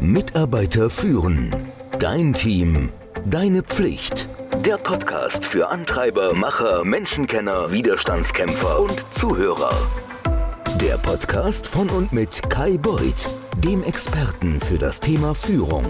Mitarbeiter führen. Dein Team. Deine Pflicht. Der Podcast für Antreiber, Macher, Menschenkenner, Widerstandskämpfer und Zuhörer. Der Podcast von und mit Kai Beuth, dem Experten für das Thema Führung.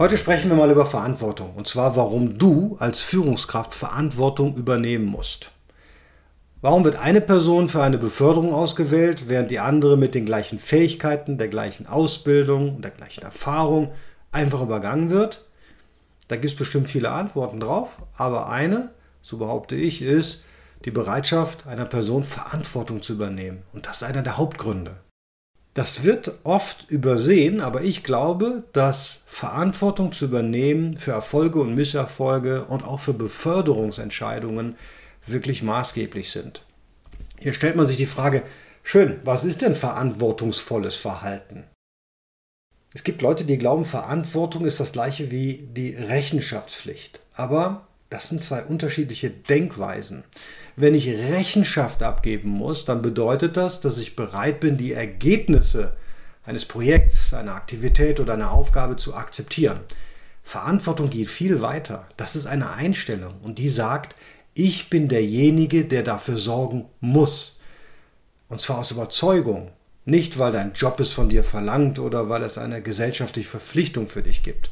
Heute sprechen wir mal über Verantwortung. Und zwar, warum du als Führungskraft Verantwortung übernehmen musst. Warum wird eine Person für eine Beförderung ausgewählt, während die andere mit den gleichen Fähigkeiten, der gleichen Ausbildung und der gleichen Erfahrung einfach übergangen wird? Da gibt es bestimmt viele Antworten drauf, aber eine, so behaupte ich, ist die Bereitschaft einer Person Verantwortung zu übernehmen. Und das ist einer der Hauptgründe. Das wird oft übersehen, aber ich glaube, dass Verantwortung zu übernehmen für Erfolge und Misserfolge und auch für Beförderungsentscheidungen wirklich maßgeblich sind. Hier stellt man sich die Frage, schön, was ist denn verantwortungsvolles Verhalten? Es gibt Leute, die glauben, Verantwortung ist das gleiche wie die Rechenschaftspflicht. Aber das sind zwei unterschiedliche Denkweisen. Wenn ich Rechenschaft abgeben muss, dann bedeutet das, dass ich bereit bin, die Ergebnisse eines Projekts, einer Aktivität oder einer Aufgabe zu akzeptieren. Verantwortung geht viel weiter. Das ist eine Einstellung und die sagt, ich bin derjenige, der dafür sorgen muss. Und zwar aus Überzeugung. Nicht, weil dein Job es von dir verlangt oder weil es eine gesellschaftliche Verpflichtung für dich gibt.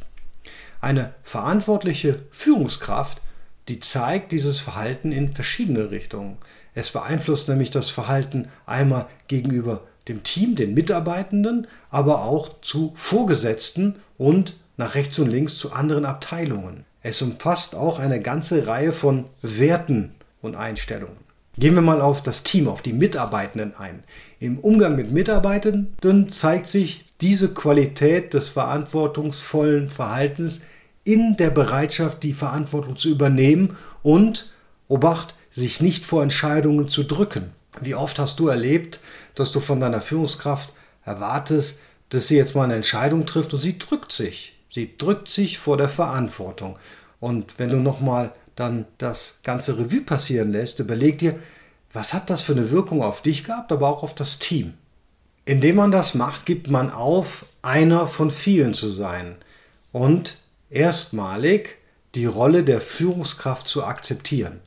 Eine verantwortliche Führungskraft, die zeigt dieses Verhalten in verschiedene Richtungen. Es beeinflusst nämlich das Verhalten einmal gegenüber dem Team, den Mitarbeitenden, aber auch zu Vorgesetzten und nach rechts und links zu anderen Abteilungen. Es umfasst auch eine ganze Reihe von Werten und Einstellungen. Gehen wir mal auf das Team, auf die Mitarbeitenden ein. Im Umgang mit Mitarbeitenden zeigt sich diese Qualität des verantwortungsvollen Verhaltens in der Bereitschaft, die Verantwortung zu übernehmen und, Obacht, sich nicht vor Entscheidungen zu drücken. Wie oft hast du erlebt, dass du von deiner Führungskraft erwartest, dass sie jetzt mal eine Entscheidung trifft und sie drückt sich. Sie drückt sich vor der Verantwortung. Und wenn du nochmal dann das ganze Revue passieren lässt, überleg dir, was hat das für eine Wirkung auf dich gehabt, aber auch auf das Team. Indem man das macht, gibt man auf, einer von vielen zu sein und erstmalig die Rolle der Führungskraft zu akzeptieren.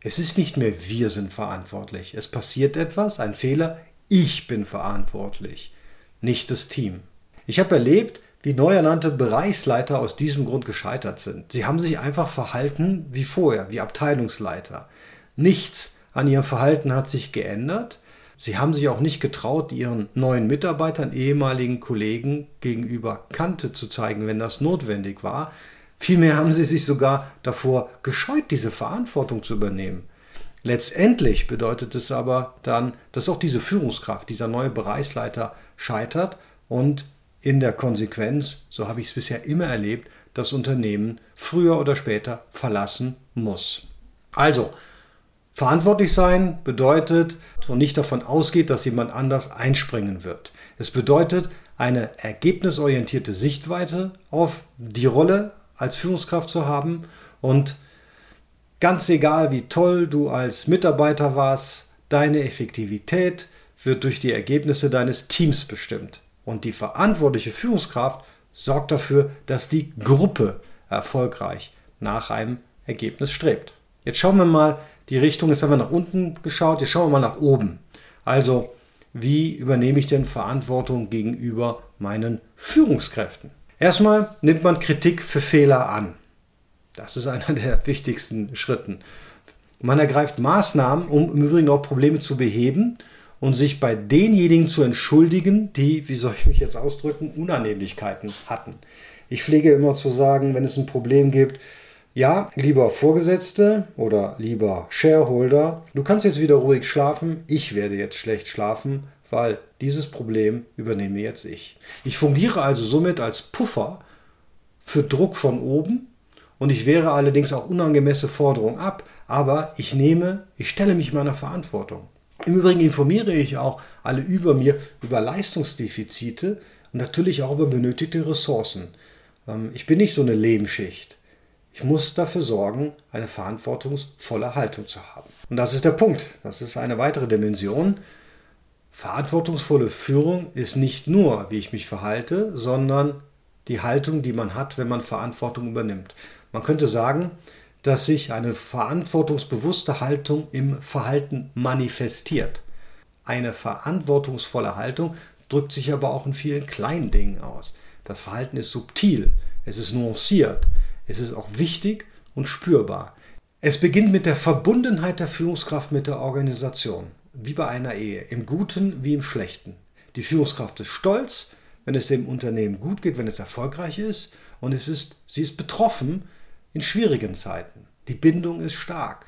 Es ist nicht mehr wir sind verantwortlich. Es passiert etwas, ein Fehler, ich bin verantwortlich, nicht das Team. Ich habe erlebt, wie neu ernannte Bereichsleiter aus diesem Grund gescheitert sind. Sie haben sich einfach verhalten wie vorher, wie Abteilungsleiter. Nichts an ihrem Verhalten hat sich geändert. Sie haben sich auch nicht getraut, ihren neuen Mitarbeitern, ehemaligen Kollegen gegenüber Kante zu zeigen, wenn das notwendig war. Vielmehr haben sie sich sogar davor gescheut, diese Verantwortung zu übernehmen. Letztendlich bedeutet es aber dann, dass auch diese Führungskraft, dieser neue Bereichsleiter scheitert und in der Konsequenz, so habe ich es bisher immer erlebt, das Unternehmen früher oder später verlassen muss. Also, verantwortlich sein bedeutet und nicht davon ausgeht, dass jemand anders einspringen wird. Es bedeutet eine ergebnisorientierte Sichtweite auf die Rolle als Führungskraft zu haben und ganz egal, wie toll du als Mitarbeiter warst, deine Effektivität wird durch die Ergebnisse deines Teams bestimmt. Und die verantwortliche Führungskraft sorgt dafür, dass die Gruppe erfolgreich nach einem Ergebnis strebt. Jetzt schauen wir mal die Richtung, jetzt haben wir nach unten geschaut, jetzt schauen wir mal nach oben. Also, wie übernehme ich denn Verantwortung gegenüber meinen Führungskräften? Erstmal nimmt man Kritik für Fehler an. Das ist einer der wichtigsten Schritten. Man ergreift Maßnahmen, um im Übrigen auch Probleme zu beheben und sich bei denjenigen zu entschuldigen, die, wie soll ich mich jetzt ausdrücken, Unannehmlichkeiten hatten. Ich pflege immer zu sagen, wenn es ein Problem gibt, ja, lieber Vorgesetzte oder lieber Shareholder, du kannst jetzt wieder ruhig schlafen, ich werde jetzt schlecht schlafen, weil dieses Problem übernehme jetzt ich. Ich fungiere also somit als Puffer für Druck von oben und ich wehre allerdings auch unangemessene Forderungen ab, aber ich nehme, ich stelle mich meiner Verantwortung. Im Übrigen informiere ich auch alle über mir über Leistungsdefizite und natürlich auch über benötigte Ressourcen. Ähm, ich bin nicht so eine Lehmschicht. Ich muss dafür sorgen, eine verantwortungsvolle Haltung zu haben. Und das ist der Punkt. Das ist eine weitere Dimension. Verantwortungsvolle Führung ist nicht nur, wie ich mich verhalte, sondern die Haltung, die man hat, wenn man Verantwortung übernimmt. Man könnte sagen, dass sich eine verantwortungsbewusste Haltung im Verhalten manifestiert. Eine verantwortungsvolle Haltung drückt sich aber auch in vielen kleinen Dingen aus. Das Verhalten ist subtil, es ist nuanciert, es ist auch wichtig und spürbar. Es beginnt mit der Verbundenheit der Führungskraft mit der Organisation, wie bei einer Ehe, im Guten wie im Schlechten. Die Führungskraft ist stolz, wenn es dem Unternehmen gut geht, wenn es erfolgreich ist, und es ist, sie ist betroffen in schwierigen Zeiten. Die Bindung ist stark.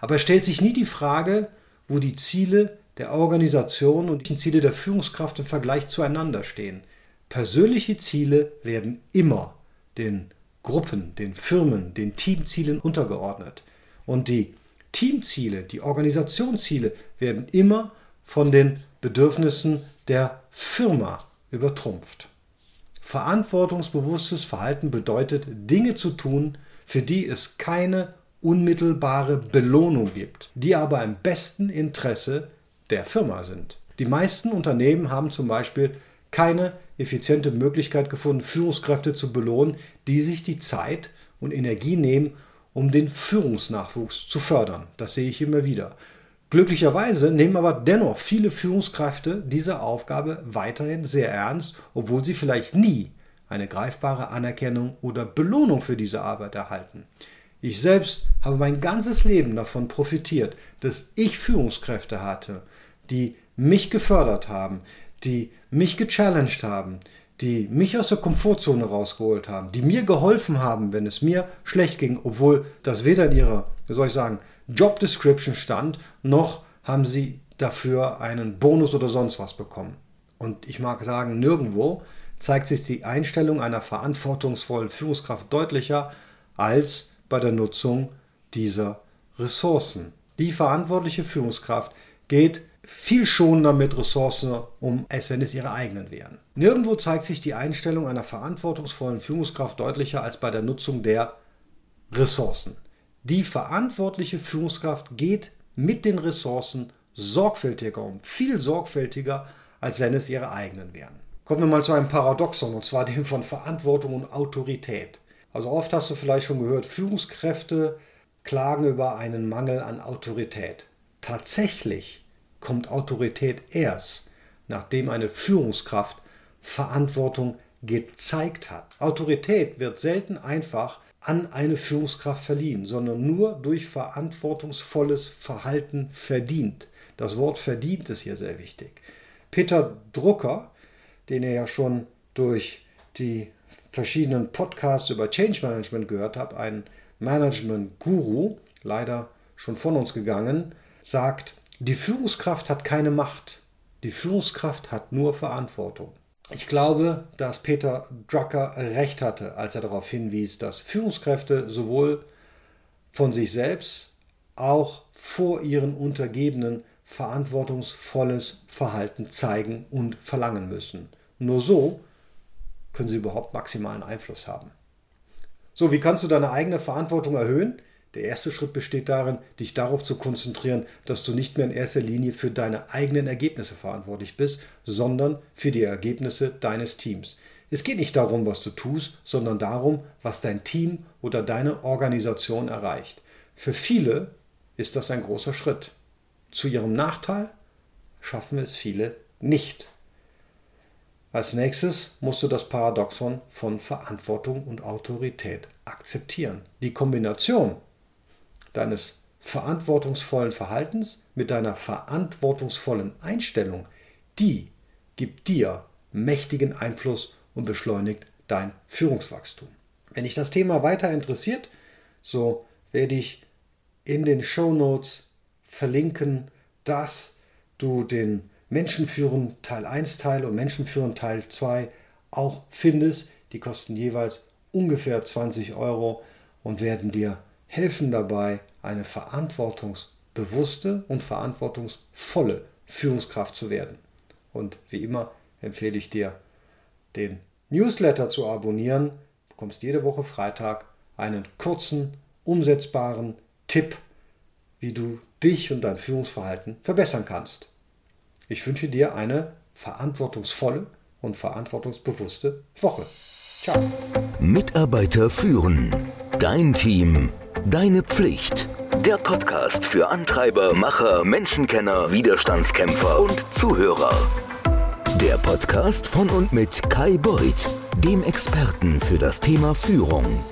Aber es stellt sich nie die Frage, wo die Ziele der Organisation und die Ziele der Führungskraft im Vergleich zueinander stehen. Persönliche Ziele werden immer den Gruppen, den Firmen, den Teamzielen untergeordnet. Und die Teamziele, die Organisationsziele werden immer von den Bedürfnissen der Firma übertrumpft. Verantwortungsbewusstes Verhalten bedeutet, Dinge zu tun, für die es keine unmittelbare Belohnung gibt, die aber im besten Interesse der Firma sind. Die meisten Unternehmen haben zum Beispiel keine effiziente Möglichkeit gefunden, Führungskräfte zu belohnen, die sich die Zeit und Energie nehmen, um den Führungsnachwuchs zu fördern. Das sehe ich immer wieder. Glücklicherweise nehmen aber dennoch viele Führungskräfte diese Aufgabe weiterhin sehr ernst, obwohl sie vielleicht nie eine greifbare Anerkennung oder Belohnung für diese Arbeit erhalten. Ich selbst habe mein ganzes Leben davon profitiert, dass ich Führungskräfte hatte, die mich gefördert haben, die mich gechallenged haben, die mich aus der Komfortzone rausgeholt haben, die mir geholfen haben, wenn es mir schlecht ging, obwohl das weder in ihrer, wie soll ich sagen, Job Description stand, noch haben sie dafür einen Bonus oder sonst was bekommen. Und ich mag sagen, nirgendwo zeigt sich die Einstellung einer verantwortungsvollen Führungskraft deutlicher als bei der Nutzung dieser Ressourcen. Die verantwortliche Führungskraft geht viel schonender mit Ressourcen um, als wenn es ihre eigenen wären. Nirgendwo zeigt sich die Einstellung einer verantwortungsvollen Führungskraft deutlicher als bei der Nutzung der Ressourcen. Die verantwortliche Führungskraft geht mit den Ressourcen sorgfältiger um, viel sorgfältiger, als wenn es ihre eigenen wären. Kommen wir mal zu einem Paradoxon, und zwar dem von Verantwortung und Autorität. Also oft hast du vielleicht schon gehört, Führungskräfte klagen über einen Mangel an Autorität. Tatsächlich kommt Autorität erst, nachdem eine Führungskraft Verantwortung gezeigt hat. Autorität wird selten einfach an eine Führungskraft verliehen, sondern nur durch verantwortungsvolles Verhalten verdient. Das Wort verdient ist hier sehr wichtig. Peter Drucker, den ihr ja schon durch die verschiedenen Podcasts über Change Management gehört habt, ein Management-Guru, leider schon von uns gegangen, sagt, die Führungskraft hat keine Macht. Die Führungskraft hat nur Verantwortung. Ich glaube, dass Peter Drucker recht hatte, als er darauf hinwies, dass Führungskräfte sowohl von sich selbst auch vor ihren Untergebenen verantwortungsvolles Verhalten zeigen und verlangen müssen. Nur so können sie überhaupt maximalen Einfluss haben. So, wie kannst du deine eigene Verantwortung erhöhen? Der erste Schritt besteht darin, dich darauf zu konzentrieren, dass du nicht mehr in erster Linie für deine eigenen Ergebnisse verantwortlich bist, sondern für die Ergebnisse deines Teams. Es geht nicht darum, was du tust, sondern darum, was dein Team oder deine Organisation erreicht. Für viele ist das ein großer Schritt. Zu ihrem Nachteil schaffen es viele nicht. Als nächstes musst du das Paradoxon von Verantwortung und Autorität akzeptieren. Die Kombination deines verantwortungsvollen Verhaltens mit deiner verantwortungsvollen Einstellung, die gibt dir mächtigen Einfluss und beschleunigt dein Führungswachstum. Wenn dich das Thema weiter interessiert, so werde ich in den Show Notes verlinken, dass du den Menschenführen Teil 1 Teil und Menschenführen Teil 2 auch findest. Die kosten jeweils ungefähr 20 Euro und werden dir helfen dabei, eine verantwortungsbewusste und verantwortungsvolle Führungskraft zu werden. Und wie immer empfehle ich dir, den Newsletter zu abonnieren. Du bekommst jede Woche Freitag einen kurzen, umsetzbaren Tipp, wie du dich und dein Führungsverhalten verbessern kannst. Ich wünsche dir eine verantwortungsvolle und verantwortungsbewusste Woche. Ciao. Mitarbeiter führen. Dein Team. Deine Pflicht. Der Podcast für Antreiber, Macher, Menschenkenner, Widerstandskämpfer und Zuhörer. Der Podcast von und mit Kai Beuth, dem Experten für das Thema Führung.